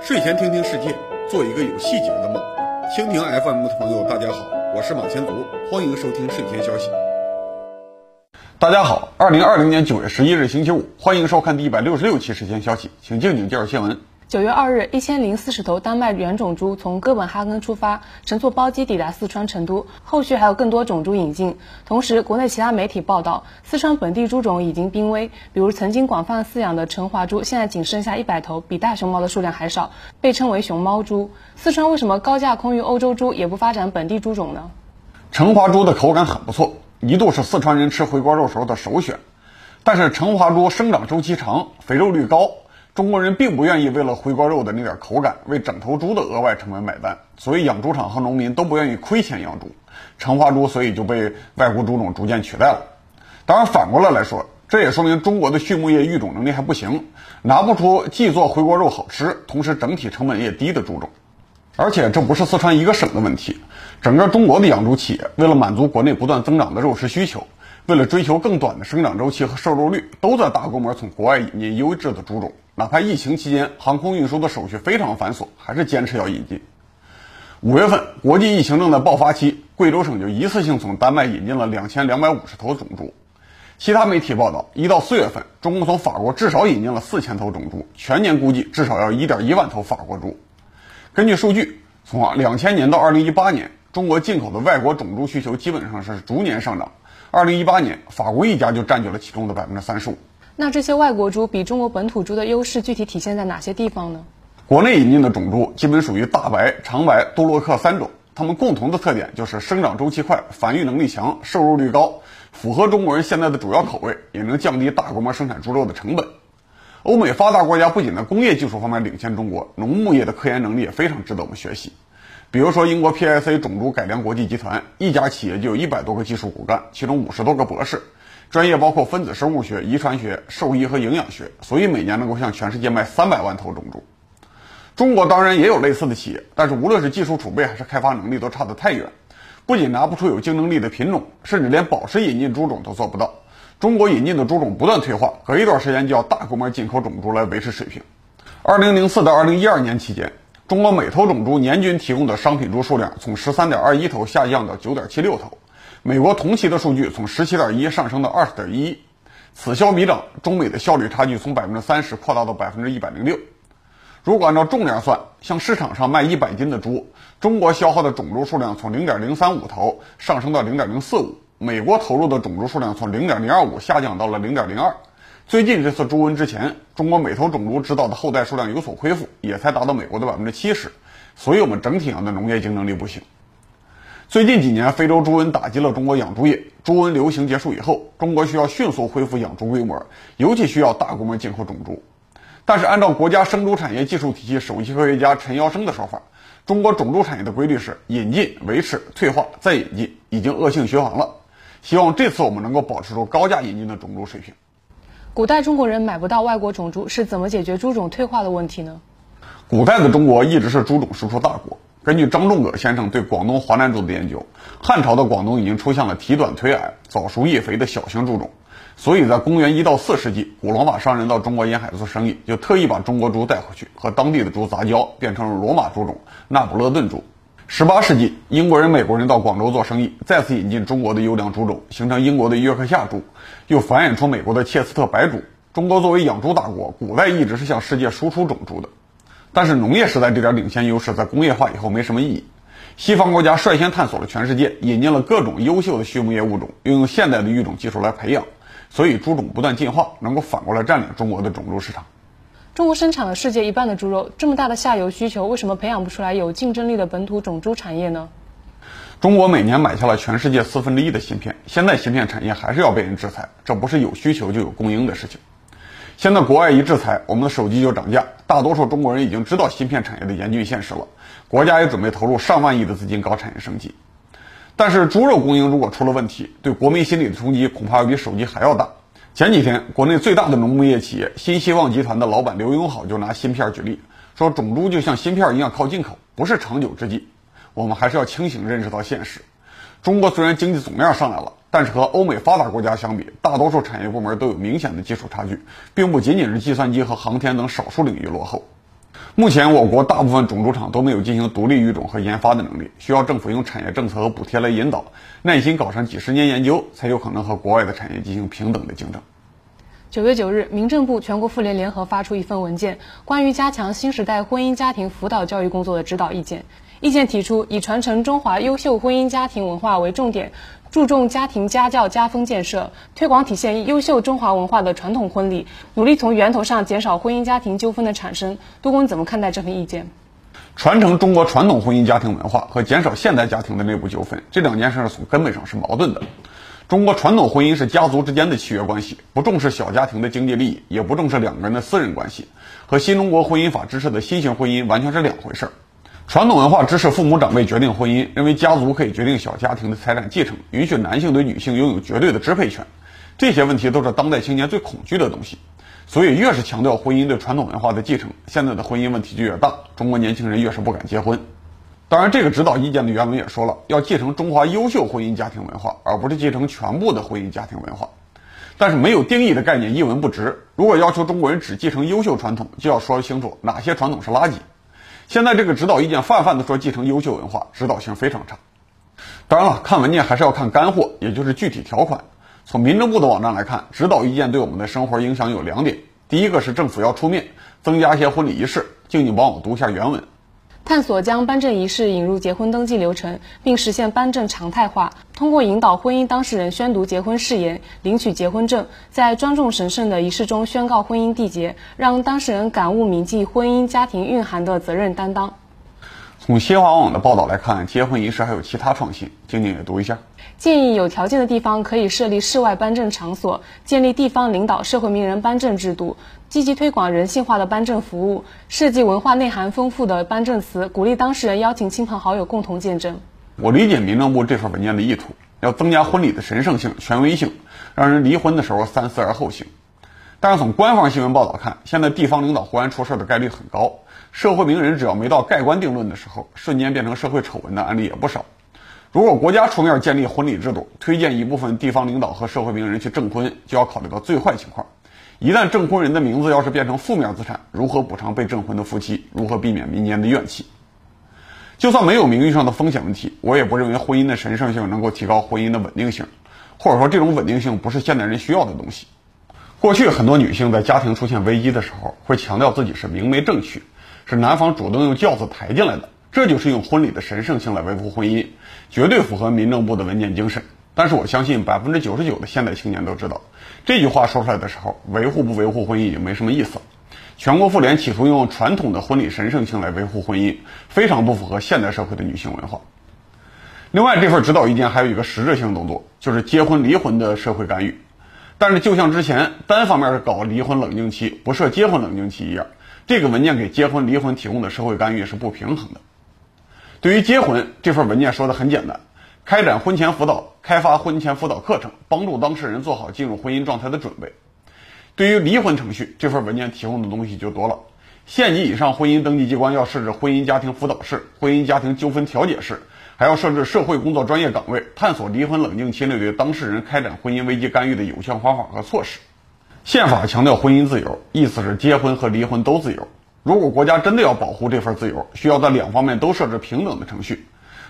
睡前听听世界，做一个有细节的梦。蜻蜓 FM 的朋友，大家好，我是马前卒，欢迎收听睡前消息。大家好，二零二零年九月十一日星期五，欢迎收看第一百六十六期睡前消息，请静静介绍新闻。九月二日，一千零四十头丹麦原种猪从哥本哈根出发，乘坐包机抵达四川成都，后续还有更多种猪引进。同时，国内其他媒体报道，四川本地猪种已经濒危，比如曾经广泛饲养的成华猪，现在仅剩下一百头，比大熊猫的数量还少，被称为熊猫猪。四川为什么高价空运欧洲猪，也不发展本地猪种呢？成华猪的口感很不错，一度是四川人吃回锅肉时候的首选。但是成华猪生长周期长，肥肉率高。中国人并不愿意为了回锅肉的那点口感，为整头猪的额外成本买单，所以养猪场和农民都不愿意亏钱养猪，成华猪所以就被外国猪种逐渐取代了。当然，反过来来说，这也说明中国的畜牧业育种能力还不行，拿不出既做回锅肉好吃，同时整体成本也低的猪种。而且这不是四川一个省的问题，整个中国的养猪企业为了满足国内不断增长的肉食需求，为了追求更短的生长周期和瘦肉率，都在大规模从国外引进优质的猪种。哪怕疫情期间航空运输的手续非常繁琐，还是坚持要引进。五月份国际疫情正在爆发期，贵州省就一次性从丹麦引进了两千两百五十头种猪。其他媒体报道，一到四月份，中国从法国至少引进了四千头种猪，全年估计至少要一点一万头法国猪。根据数据，从两千年到二零一八年，中国进口的外国种猪需求基本上是逐年上涨。二零一八年，法国一家就占据了其中的百分之三十五。那这些外国猪比中国本土猪的优势具体体现在哪些地方呢？国内引进的种猪基本属于大白、长白、多洛克三种，它们共同的特点就是生长周期快、繁育能力强、瘦肉率高，符合中国人现在的主要口味，也能降低大规模生产猪肉的成本。欧美发达国家不仅在工业技术方面领先中国，农牧业的科研能力也非常值得我们学习。比如说，英国 PIC 种猪改良国际集团一家企业就有一百多个技术骨干，其中五十多个博士。专业包括分子生物学、遗传学、兽医和营养学，所以每年能够向全世界卖三百万头种猪。中国当然也有类似的企业，但是无论是技术储备还是开发能力都差得太远，不仅拿不出有竞争力的品种，甚至连保持引进猪种都做不到。中国引进的猪种不断退化，隔一段时间就要大规模进口种猪来维持水平。二零零四到二零一二年期间，中国每头种猪年均提供的商品猪数量从十三点二一头下降到九点七六头。美国同期的数据从十七点一上升到二十点一，此消彼长，中美的效率差距从百分之三十扩大到百分之一百零六。如果按照重量算，像市场上卖一百斤的猪，中国消耗的种猪数量从零点零三五头上升到零点零四五，美国投入的种猪数量从零点零二五下降到了零点零二。最近这次猪瘟之前，中国每头种猪指导的后代数量有所恢复，也才达到美国的百分之七十，所以我们整体上的农业竞争力不行。最近几年，非洲猪瘟打击了中国养猪业。猪瘟流行结束以后，中国需要迅速恢复养猪规模，尤其需要大规模进口种猪。但是，按照国家生猪产业技术体系首席科学家陈尧生的说法，中国种猪产业的规律是引进、维持、退化、再引进，已经恶性循环了。希望这次我们能够保持住高价引进的种猪水平。古代中国人买不到外国种猪，是怎么解决猪种退化的问题呢？古代的中国一直是猪种输出大国。根据张仲葛先生对广东华南猪的研究，汉朝的广东已经出现了体短腿矮、早熟叶肥的小型猪种，所以在公元一到四世纪，古罗马商人到中国沿海做生意，就特意把中国猪带回去，和当地的猪杂交，变成了罗马猪种那不勒顿猪。十八世纪，英国人、美国人到广州做生意，再次引进中国的优良猪种，形成英国的约克夏猪，又繁衍出美国的切斯特白猪。中国作为养猪大国，古代一直是向世界输出种猪的。但是农业时代这点领先优势在工业化以后没什么意义。西方国家率先探索了全世界，引进了各种优秀的畜牧业物种，运用现代的育种技术来培养，所以猪种不断进化，能够反过来占领中国的种猪市场。中国生产了世界一半的猪肉，这么大的下游需求，为什么培养不出来有竞争力的本土种猪产业呢？中国每年买下了全世界四分之一的芯片，现在芯片产业还是要被人制裁，这不是有需求就有供应的事情。现在国外一制裁，我们的手机就涨价。大多数中国人已经知道芯片产业的严峻现实了，国家也准备投入上万亿的资金搞产业升级。但是猪肉供应如果出了问题，对国民心理的冲击恐怕要比手机还要大。前几天，国内最大的农牧业企业新希望集团的老板刘永好就拿芯片举例，说种猪就像芯片一样靠进口，不是长久之计。我们还是要清醒认识到现实。中国虽然经济总量上来了，但是和欧美发达国家相比，大多数产业部门都有明显的技术差距，并不仅仅是计算机和航天等少数领域落后。目前，我国大部分种猪场都没有进行独立育种和研发的能力，需要政府用产业政策和补贴来引导，耐心搞上几十年研究，才有可能和国外的产业进行平等的竞争。九月九日，民政部、全国妇联联合发出一份文件，关于加强新时代婚姻家庭辅导教育工作的指导意见。意见提出，以传承中华优秀婚姻家庭文化为重点，注重家庭家教家风建设，推广体现优秀中华文化的传统婚礼，努力从源头上减少婚姻家庭纠纷的产生。杜工，你怎么看待这份意见？传承中国传统婚姻家庭文化和减少现代家庭的内部纠纷，这两件事从根本上是矛盾的。中国传统婚姻是家族之间的契约关系，不重视小家庭的经济利益，也不重视两个人的私人关系，和新中国婚姻法支持的新型婚姻完全是两回事儿。传统文化支持父母长辈决定婚姻，认为家族可以决定小家庭的财产继承，允许男性对女性拥有绝对的支配权。这些问题都是当代青年最恐惧的东西。所以，越是强调婚姻对传统文化的继承，现在的婚姻问题就越大，中国年轻人越是不敢结婚。当然，这个指导意见的原文也说了，要继承中华优秀婚姻家庭文化，而不是继承全部的婚姻家庭文化。但是，没有定义的概念一文不值。如果要求中国人只继承优秀传统，就要说清楚哪些传统是垃圾。现在这个指导意见泛泛的说继承优秀文化，指导性非常差。当然了，看文件还是要看干货，也就是具体条款。从民政部的网站来看，指导意见对我们的生活影响有两点：第一个是政府要出面增加一些婚礼仪式。静静帮我读一下原文。探索将颁证仪式引入结婚登记流程，并实现颁证常态化。通过引导婚姻当事人宣读结婚誓言、领取结婚证，在庄重神圣的仪式中宣告婚姻缔结，让当事人感悟铭记婚姻家庭蕴含的责任担当。从新华网的报道来看，结婚仪式还有其他创新。静静也读一下。建议有条件的地方可以设立室外颁证场所，建立地方领导、社会名人颁证制度，积极推广人性化的颁证服务，设计文化内涵丰富的颁证词，鼓励当事人邀请亲朋好友共同见证。我理解民政部这份文件的意图，要增加婚礼的神圣性、权威性，让人离婚的时候三思而后行。但是从官方新闻报道看，现在地方领导忽然出事的概率很高。社会名人只要没到盖棺定论的时候，瞬间变成社会丑闻的案例也不少。如果国家出面建立婚礼制度，推荐一部分地方领导和社会名人去证婚，就要考虑到最坏情况。一旦证婚人的名字要是变成负面资产，如何补偿被证婚的夫妻？如何避免民间的怨气？就算没有名誉上的风险问题，我也不认为婚姻的神圣性能够提高婚姻的稳定性，或者说这种稳定性不是现代人需要的东西。过去很多女性在家庭出现危机的时候，会强调自己是明媒正娶。是男方主动用轿子抬进来的，这就是用婚礼的神圣性来维护婚姻，绝对符合民政部的文件精神。但是我相信百分之九十九的现代青年都知道，这句话说出来的时候，维护不维护婚姻已经没什么意思了。全国妇联企图用传统的婚礼神圣性来维护婚姻，非常不符合现代社会的女性文化。另外，这份指导意见还有一个实质性动作，就是结婚离婚的社会干预。但是，就像之前单方面搞离婚冷静期，不设结婚冷静期一样。这个文件给结婚离婚提供的社会干预是不平衡的。对于结婚，这份文件说的很简单：开展婚前辅导，开发婚前辅导课程，帮助当事人做好进入婚姻状态的准备。对于离婚程序，这份文件提供的东西就多了。县级以上婚姻登记机关要设置婚姻家庭辅导室、婚姻家庭纠纷调解室，还要设置社会工作专业岗位，探索离婚冷静期内对当事人开展婚姻危机干预的有效方法和措施。宪法强调婚姻自由，意思是结婚和离婚都自由。如果国家真的要保护这份自由，需要在两方面都设置平等的程序。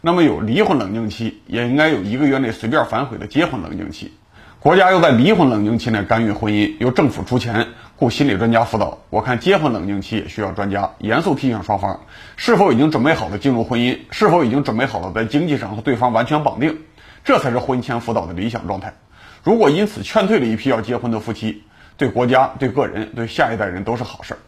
那么有离婚冷静期，也应该有一个月内随便反悔的结婚冷静期。国家又在离婚冷静期内干预婚姻，由政府出钱雇心理专家辅导。我看结婚冷静期也需要专家严肃提醒双方，是否已经准备好了进入婚姻，是否已经准备好了在经济上和对方完全绑定，这才是婚前辅导的理想状态。如果因此劝退了一批要结婚的夫妻，对国家、对个人、对下一代人都是好事儿。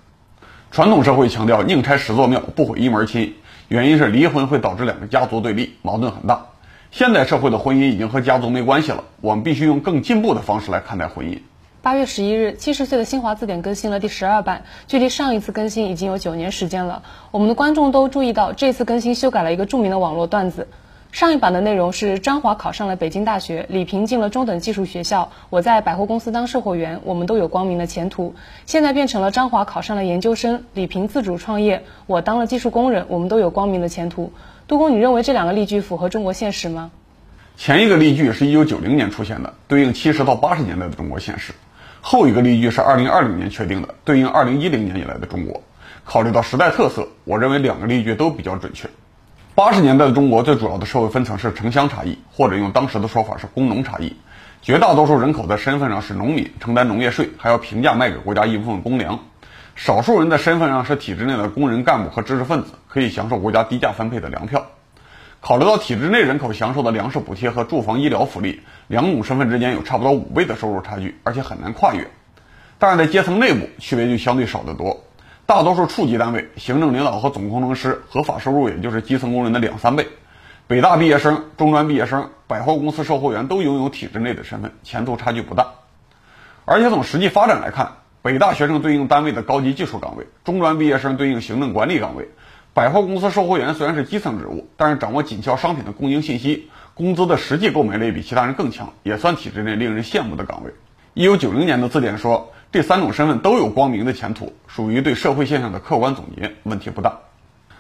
传统社会强调宁拆十座庙，不毁一门亲，原因是离婚会导致两个家族对立，矛盾很大。现代社会的婚姻已经和家族没关系了，我们必须用更进步的方式来看待婚姻。八月十一日，七十岁的新华字典更新了第十二版，距离上一次更新已经有九年时间了。我们的观众都注意到，这次更新修改了一个著名的网络段子。上一版的内容是张华考上了北京大学，李平进了中等技术学校，我在百货公司当售货员，我们都有光明的前途。现在变成了张华考上了研究生，李平自主创业，我当了技术工人，我们都有光明的前途。杜工，你认为这两个例句符合中国现实吗？前一个例句是一九九零年出现的，对应七十到八十年代的中国现实；后一个例句是二零二零年确定的，对应二零一零年以来的中国。考虑到时代特色，我认为两个例句都比较准确。八十年代的中国最主要的社会分层是城乡差异，或者用当时的说法是工农差异。绝大多数人口的身份上是农民，承担农业税，还要平价卖给国家一部分公粮。少数人的身份上是体制内的工人、干部和知识分子，可以享受国家低价分配的粮票。考虑到体制内人口享受的粮食补贴和住房医疗福利，两种身份之间有差不多五倍的收入差距，而且很难跨越。但是在阶层内部，区别就相对少得多。大多数处级单位，行政领导和总工程师合法收入也就是基层工人的两三倍。北大毕业生、中专毕业生、百货公司售货员都拥有体制内的身份，前途差距不大。而且从实际发展来看，北大学生对应单位的高级技术岗位，中专毕业生对应行政管理岗位，百货公司售货员虽然是基层职务，但是掌握紧俏商品的供应信息，工资的实际购买力比其他人更强，也算体制内令人羡慕的岗位。一九九零年的字典说。这三种身份都有光明的前途，属于对社会现象的客观总结，问题不大。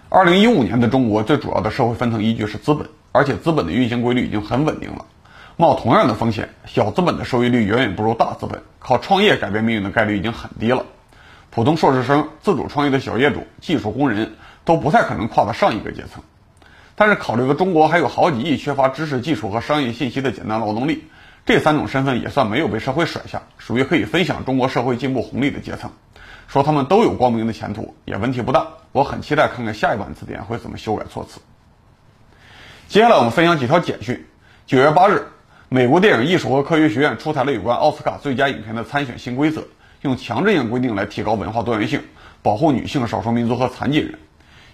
二零一五年的中国最主要的社会分层依据是资本，而且资本的运行规律已经很稳定了。冒同样的风险，小资本的收益率远远不如大资本，靠创业改变命运的概率已经很低了。普通硕士生、自主创业的小业主、技术工人都不太可能跨到上一个阶层。但是考虑到中国还有好几亿缺乏知识、技术和商业信息的简单劳动力。这三种身份也算没有被社会甩下，属于可以分享中国社会进步红利的阶层。说他们都有光明的前途，也问题不大。我很期待看看下一版字典会怎么修改措辞。接下来我们分享几条简讯。九月八日，美国电影艺术和科学学院出台了有关奥斯卡最佳影片的参选新规则，用强制性规定来提高文化多元性，保护女性、少数民族和残疾人。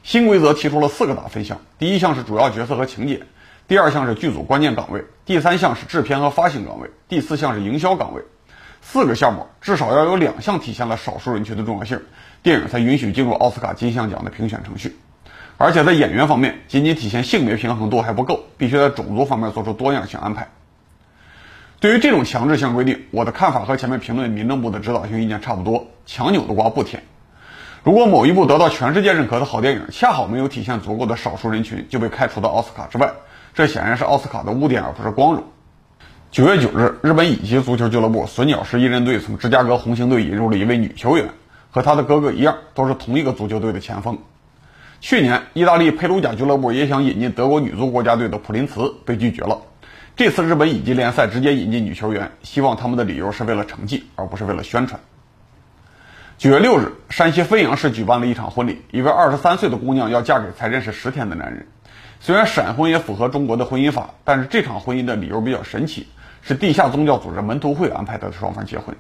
新规则提出了四个大分项，第一项是主要角色和情节。第二项是剧组关键岗位，第三项是制片和发行岗位，第四项是营销岗位。四个项目至少要有两项体现了少数人群的重要性，电影才允许进入奥斯卡金像奖的评选程序。而且在演员方面，仅仅体现性别平衡度还不够，必须在种族方面做出多样性安排。对于这种强制性规定，我的看法和前面评论民政部的指导性意见差不多，强扭的瓜不甜。如果某一部得到全世界认可的好电影，恰好没有体现足够的少数人群，就被开除到奥斯卡之外。这显然是奥斯卡的污点，而不是光荣。九月九日，日本乙级足球俱乐部隼鸟市一人队从芝加哥红星队引入了一位女球员，和她的哥哥一样，都是同一个足球队的前锋。去年，意大利佩鲁贾俱乐部也想引进德国女足国家队的普林茨，被拒绝了。这次日本乙级联赛直接引进女球员，希望他们的理由是为了成绩，而不是为了宣传。九月六日，山西汾阳市举办了一场婚礼，一位二十三岁的姑娘要嫁给才认识十天的男人。虽然闪婚也符合中国的婚姻法，但是这场婚姻的理由比较神奇，是地下宗教组织门徒会安排的双方结婚。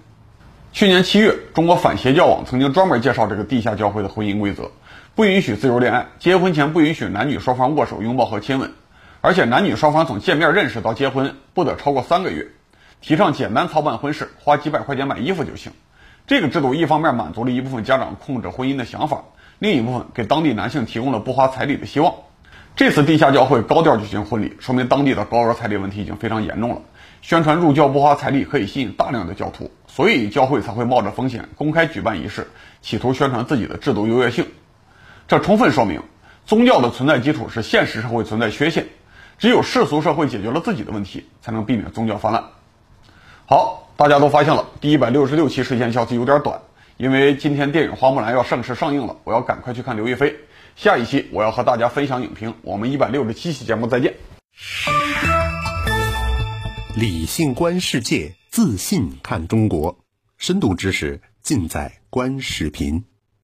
去年七月，中国反邪教网曾经专门介绍这个地下教会的婚姻规则：不允许自由恋爱，结婚前不允许男女双方握手、拥抱和亲吻，而且男女双方从见面认识到结婚不得超过三个月，提倡简单操办婚事，花几百块钱买衣服就行。这个制度一方面满足了一部分家长控制婚姻的想法，另一部分给当地男性提供了不花彩礼的希望。这次地下教会高调举行婚礼，说明当地的高额彩礼问题已经非常严重了。宣传入教不花彩礼可以吸引大量的教徒，所以教会才会冒着风险公开举办仪式，企图宣传自己的制度优越性。这充分说明，宗教的存在基础是现实社会存在缺陷，只有世俗社会解决了自己的问题，才能避免宗教泛滥。好，大家都发现了，第一百六十六期睡前消息有点短，因为今天电影《花木兰》要正式上映了，我要赶快去看刘亦菲。下一期我要和大家分享影评，我们一百六十七期节目再见。理性观世界，自信看中国，深度知识尽在观视频。